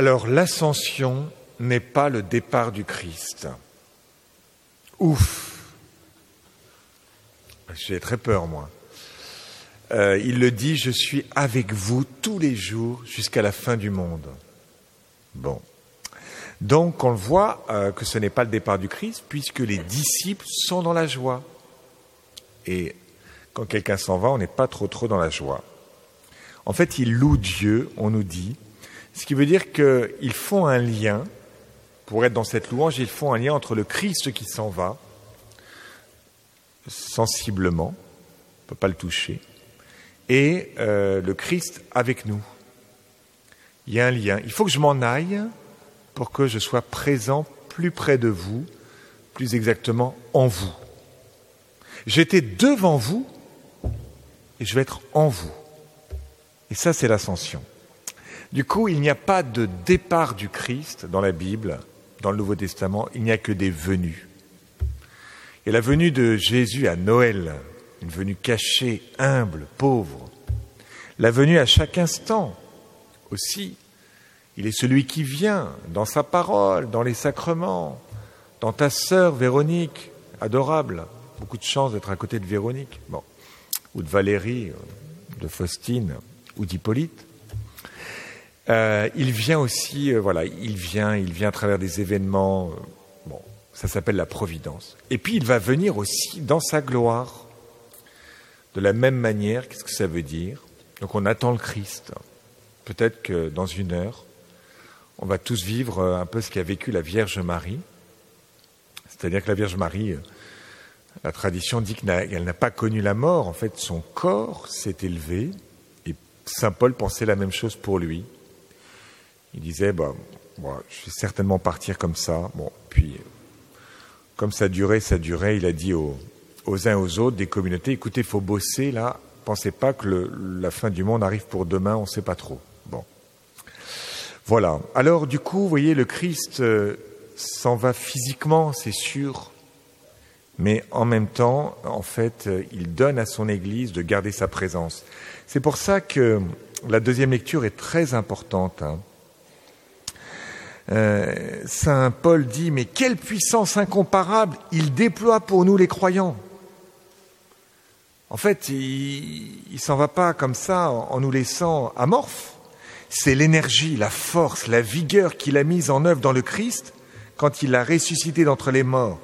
Alors l'ascension n'est pas le départ du Christ. Ouf J'ai très peur, moi. Euh, il le dit, je suis avec vous tous les jours jusqu'à la fin du monde. Bon. Donc on le voit euh, que ce n'est pas le départ du Christ, puisque les disciples sont dans la joie. Et quand quelqu'un s'en va, on n'est pas trop trop dans la joie. En fait, ils louent Dieu, on nous dit, ce qui veut dire qu'ils font un lien, pour être dans cette louange, ils font un lien entre le Christ qui s'en va, sensiblement, on ne peut pas le toucher, et euh, le Christ avec nous. Il y a un lien. Il faut que je m'en aille pour que je sois présent plus près de vous, plus exactement en vous. J'étais devant vous et je vais être en vous. Et ça, c'est l'ascension. Du coup, il n'y a pas de départ du Christ dans la Bible, dans le Nouveau Testament, il n'y a que des venues. Et la venue de Jésus à Noël, une venue cachée, humble, pauvre, la venue à chaque instant aussi, il est celui qui vient dans sa parole, dans les sacrements, dans ta sœur Véronique, adorable, beaucoup de chance d'être à côté de Véronique, bon, ou de Valérie, de Faustine, ou d'Hippolyte. Euh, il vient aussi, euh, voilà, il vient, il vient à travers des événements. Euh, bon, ça s'appelle la providence. Et puis il va venir aussi dans sa gloire. De la même manière, qu'est-ce que ça veut dire? Donc on attend le Christ. Peut-être que dans une heure, on va tous vivre un peu ce qu'a vécu la Vierge Marie. C'est-à-dire que la Vierge Marie, la tradition dit qu'elle n'a pas connu la mort. En fait, son corps s'est élevé. Et Saint Paul pensait la même chose pour lui. Il disait, bah, je vais certainement partir comme ça. Bon, puis, comme ça durait, ça durait, il a dit aux, uns et aux autres des communautés, écoutez, il faut bosser là, pensez pas que la fin du monde arrive pour demain, on ne sait pas trop. Bon. Voilà. Alors, du coup, vous voyez, le Christ euh, s'en va physiquement, c'est sûr, mais en même temps, en fait, euh, il donne à son Église de garder sa présence. C'est pour ça que la deuxième lecture est très importante. Hein. Euh, Saint Paul dit, mais quelle puissance incomparable il déploie pour nous les croyants. En fait, il ne s'en va pas comme ça en, nous laissant amorphes. C'est l'énergie, la force, la vigueur qu'il a mise en œuvre dans le Christ quand il l'a ressuscité d'entre les morts.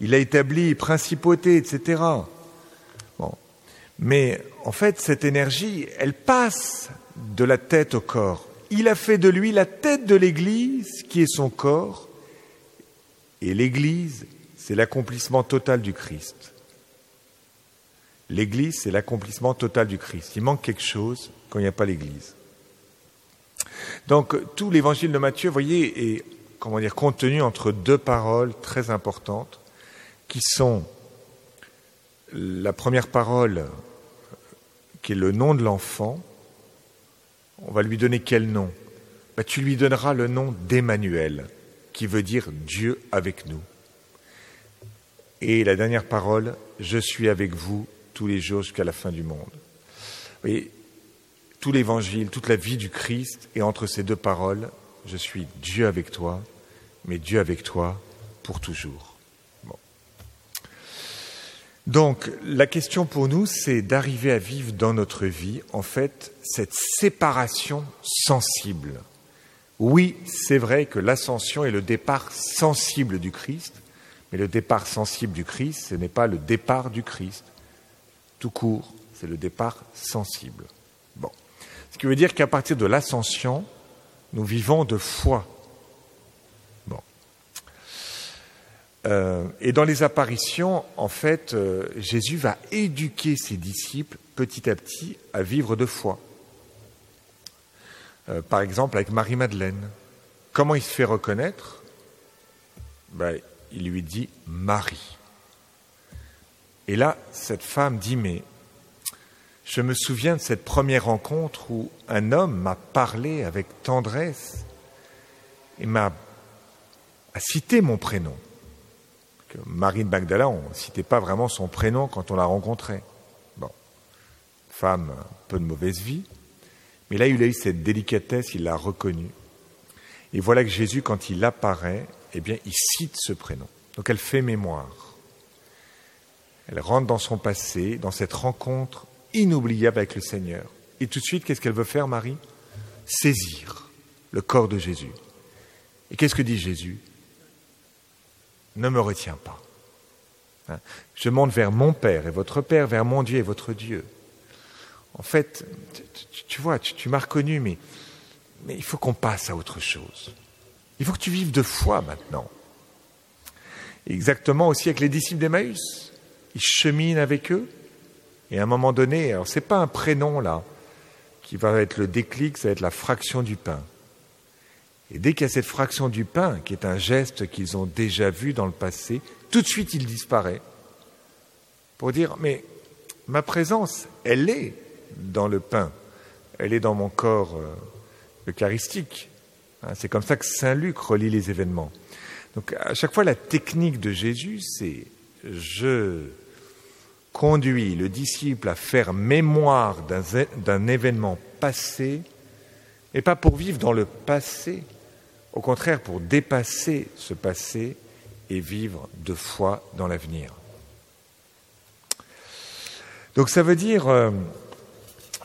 Il a établi principauté, etc. Mais en fait, cette énergie, elle passe de la tête au corps il a fait de lui la tête de l'Église, qui est son corps, et l'Église, c'est l'accomplissement total du Christ. L'Église, c'est l'accomplissement total du Christ. Il manque quelque chose quand il n'y a pas l'Église. Donc tout l'évangile de Matthieu, voyez, est comment dire, contenu entre deux paroles très importantes, qui sont la première parole, qui est le nom de l'enfant, on va lui donner quel nom bah, Tu lui donneras le nom d'Emmanuel, qui veut dire Dieu avec nous. Et la dernière parole, je suis avec vous tous les jours jusqu'à la fin du monde. Et tout l'évangile, toute la vie du Christ est entre ces deux paroles, je suis Dieu avec toi, mais Dieu avec toi pour toujours. Donc la question pour nous, c'est d'arriver à vivre dans notre vie, en fait, cette séparation sensible. Oui, c'est vrai que l'ascension est le départ sensible du Christ, mais le départ sensible du Christ, ce n'est pas le départ du Christ. Tout court, c'est le départ sensible. Bon. Ce qui veut dire qu'à partir de l'ascension, nous vivons de foi. Euh, et dans les apparitions, en fait, euh, Jésus va éduquer ses disciples petit à petit à vivre de foi. Euh, par exemple, avec Marie-Madeleine. Comment il se fait reconnaître? Ben, Il lui dit Marie. Et là, cette femme dit, mais je me souviens de cette première rencontre où un homme m'a parlé avec tendresse et m'a cité mon prénom. Marine Bagdala, on ne citait pas vraiment son prénom quand on la rencontrait. Bon, femme un peu de mauvaise vie, mais là il a eu cette délicatesse, il l'a reconnue. Et voilà que Jésus, quand il apparaît, eh bien, il cite ce prénom. Donc elle fait mémoire. Elle rentre dans son passé, dans cette rencontre inoubliable avec le Seigneur. Et tout de suite, qu'est-ce qu'elle veut faire, Marie? Saisir le corps de Jésus. Et qu'est-ce que dit Jésus? Ne me retiens pas. Hein? Je monte vers mon Père et votre Père, vers mon Dieu et votre Dieu. En fait, tu, vois, tu, m'as reconnu, mais, il faut qu'on passe à autre chose. Il faut que tu vives de foi maintenant. Exactement aussi avec les disciples d'Emmaüs. Ils cheminent avec eux. Et à un moment donné, alors c'est pas un prénom là qui va être le déclic, ça va être la fraction du pain. Et dès qu'il y a cette fraction du pain, qui est un geste qu'ils ont déjà vu dans le passé, tout de suite il disparaît. Pour dire, mais ma présence, elle est dans le pain, elle est dans mon corps euh, eucharistique. Hein, c'est comme ça que Saint Luc relie les événements. Donc à chaque fois, la technique de Jésus, c'est je conduis le disciple à faire mémoire d'un événement passé, et pas pour vivre dans le passé, au contraire pour dépasser ce passé et vivre de foi dans l'avenir. Donc ça veut dire euh,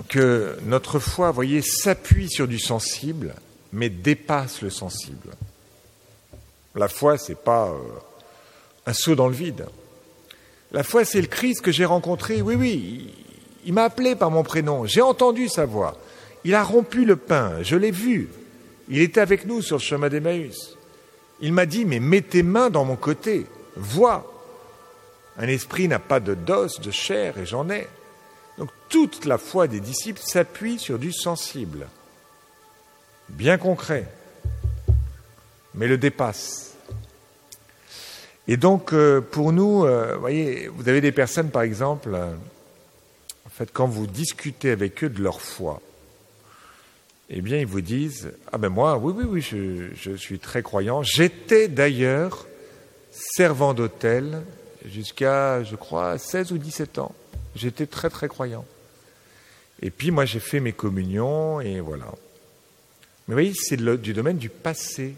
que notre foi, vous voyez, s'appuie sur du sensible, mais dépasse le sensible. La foi, c'est pas euh, un saut dans le vide. La foi, c'est le Christ que j'ai rencontré. Oui, oui, il, m'a appelé par mon prénom. J'ai entendu sa voix. Il a rompu le pain. Je l'ai vu. Il était avec nous sur le chemin d'Emmaüs. Il m'a dit, mais mets tes mains dans mon côté. Vois. Un esprit n'a pas de d'os, de chair, et j'en ai. Donc toute la foi des disciples s'appuie sur du sensible, bien concret, mais le dépasse. Et donc euh, pour nous, euh, vous voyez, vous avez des personnes par exemple, euh, en fait, quand vous discutez avec eux de leur foi, eh bien ils vous disent ah ben moi, oui oui oui, je, suis très croyant. J'étais d'ailleurs servant d'hôtel jusqu'à, je crois, 16 ou 17 ans. J'étais très très croyant. Et puis moi j'ai fait mes communions et voilà. Mais vous voyez, c'est du domaine du passé.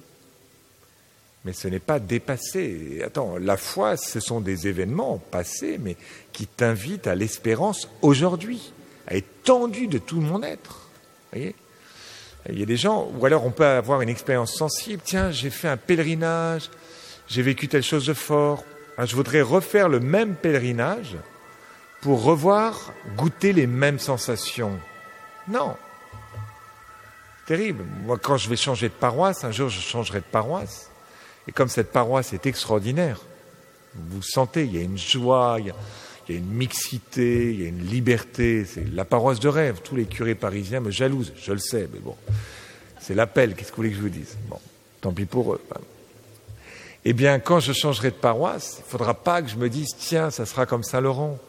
Mais ce n'est pas dépassé. Attends, la foi, ce sont des événements passés, mais qui t'invitent à l'espérance aujourd'hui, à être tendu de tout mon être. Vous voyez? Il y a des gens, ou alors on peut avoir une expérience sensible. Tiens, j'ai fait un pèlerinage, j'ai vécu telle chose de fort. Ah, je voudrais refaire le même pèlerinage pour revoir, goûter les mêmes sensations. Non. Terrible. Moi, quand je vais changer de paroisse, un jour je changerai de paroisse. Et comme cette paroisse est extraordinaire, vous sentez, il y a une joie, il y a, une mixité, il y a une liberté. C'est la paroisse de rêve. Tous les curés parisiens me jalousent, je le sais, mais bon. C'est l'appel, qu'est-ce que vous voulez que je vous dise? Bon, tant pis pour eux. Eh bien, quand je changerai de paroisse, il ne faudra pas que je me dise, tiens, ça sera comme Saint-Laurent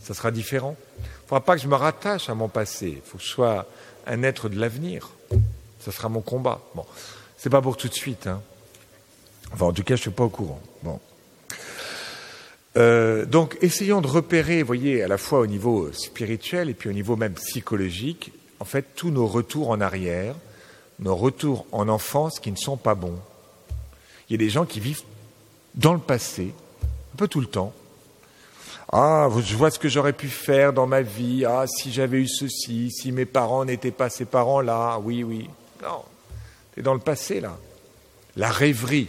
ça sera différent. Il ne faudra pas que je me rattache à mon passé. Il faut que je sois un être de l'avenir. Ce sera mon combat. Bon, c'est pas pour tout de suite. Hein. Enfin, en tout cas, je suis pas au courant. Bon. Euh, donc, essayons de repérer, voyez, à la fois au niveau spirituel et puis au niveau même psychologique, en fait, tous nos retours en arrière, nos retours en enfance qui ne sont pas bons. Il y a des gens qui vivent dans le passé, un peu tout le temps, ah, je vois ce que j'aurais pu faire dans ma vie. Ah, si j'avais eu ceci, si mes parents n'étaient pas ces parents-là. Oui, oui. Non, c'est dans le passé, là. La rêverie.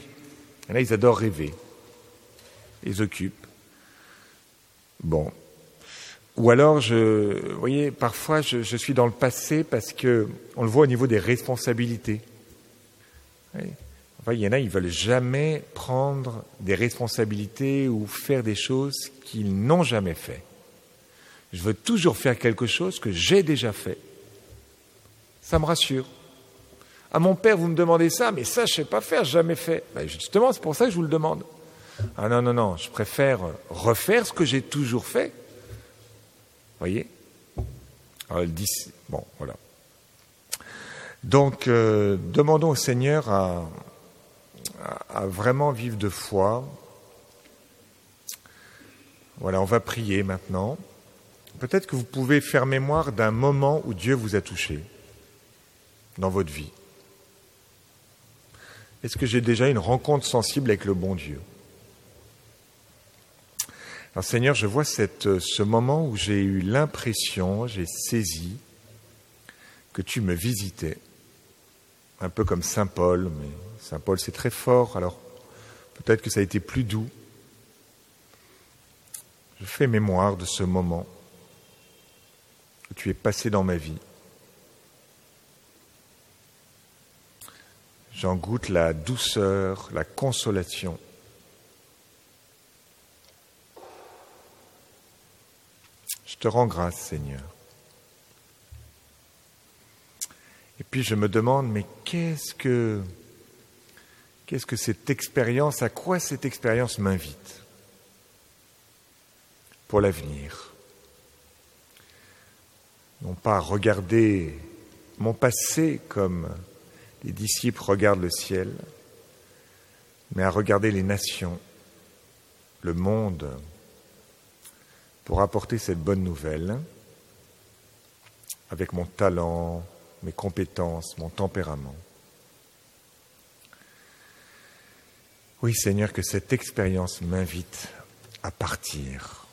là, ils adorent rêver. Ils occupent. Bon. Ou alors, je, vous voyez, parfois, je, suis dans le passé parce que on le voit au niveau des responsabilités. Oui il y en a, ils veulent jamais prendre des responsabilités ou faire des choses qu'ils n'ont jamais fait. Je veux toujours faire quelque chose que j'ai déjà fait. Ça me rassure. À mon père, vous me demandez ça, mais ça, je ne sais pas faire, jamais fait. Ben justement, c'est pour ça que je vous le demande. Ah non, non, non, je préfère refaire ce que j'ai toujours fait. Voyez? Alors, dit, bon, voilà. Donc, euh, demandons au Seigneur à, à, vraiment vivre de foi. Voilà, on va prier maintenant. Peut-être que vous pouvez faire mémoire d'un moment où Dieu vous a touché dans votre vie. Est-ce que j'ai déjà une rencontre sensible avec le bon Dieu? Alors Seigneur, je vois cette, ce moment où j'ai eu l'impression, j'ai saisi que tu me visitais, un peu comme Saint Paul, mais Saint Paul c'est très fort, alors peut-être que ça a été plus doux. Je fais mémoire de ce moment que tu es passé dans ma vie. J'en goûte la douceur, la consolation. Te rends grâce, Seigneur. Et puis je me demande, mais qu'est-ce que, qu'est-ce que cette expérience, à quoi cette expérience m'invite pour l'avenir? Non pas à regarder mon passé comme les disciples regardent le ciel, mais à regarder les nations, le monde, pour apporter cette bonne nouvelle avec mon talent, mes compétences, mon tempérament. Oui Seigneur, que cette expérience m'invite à partir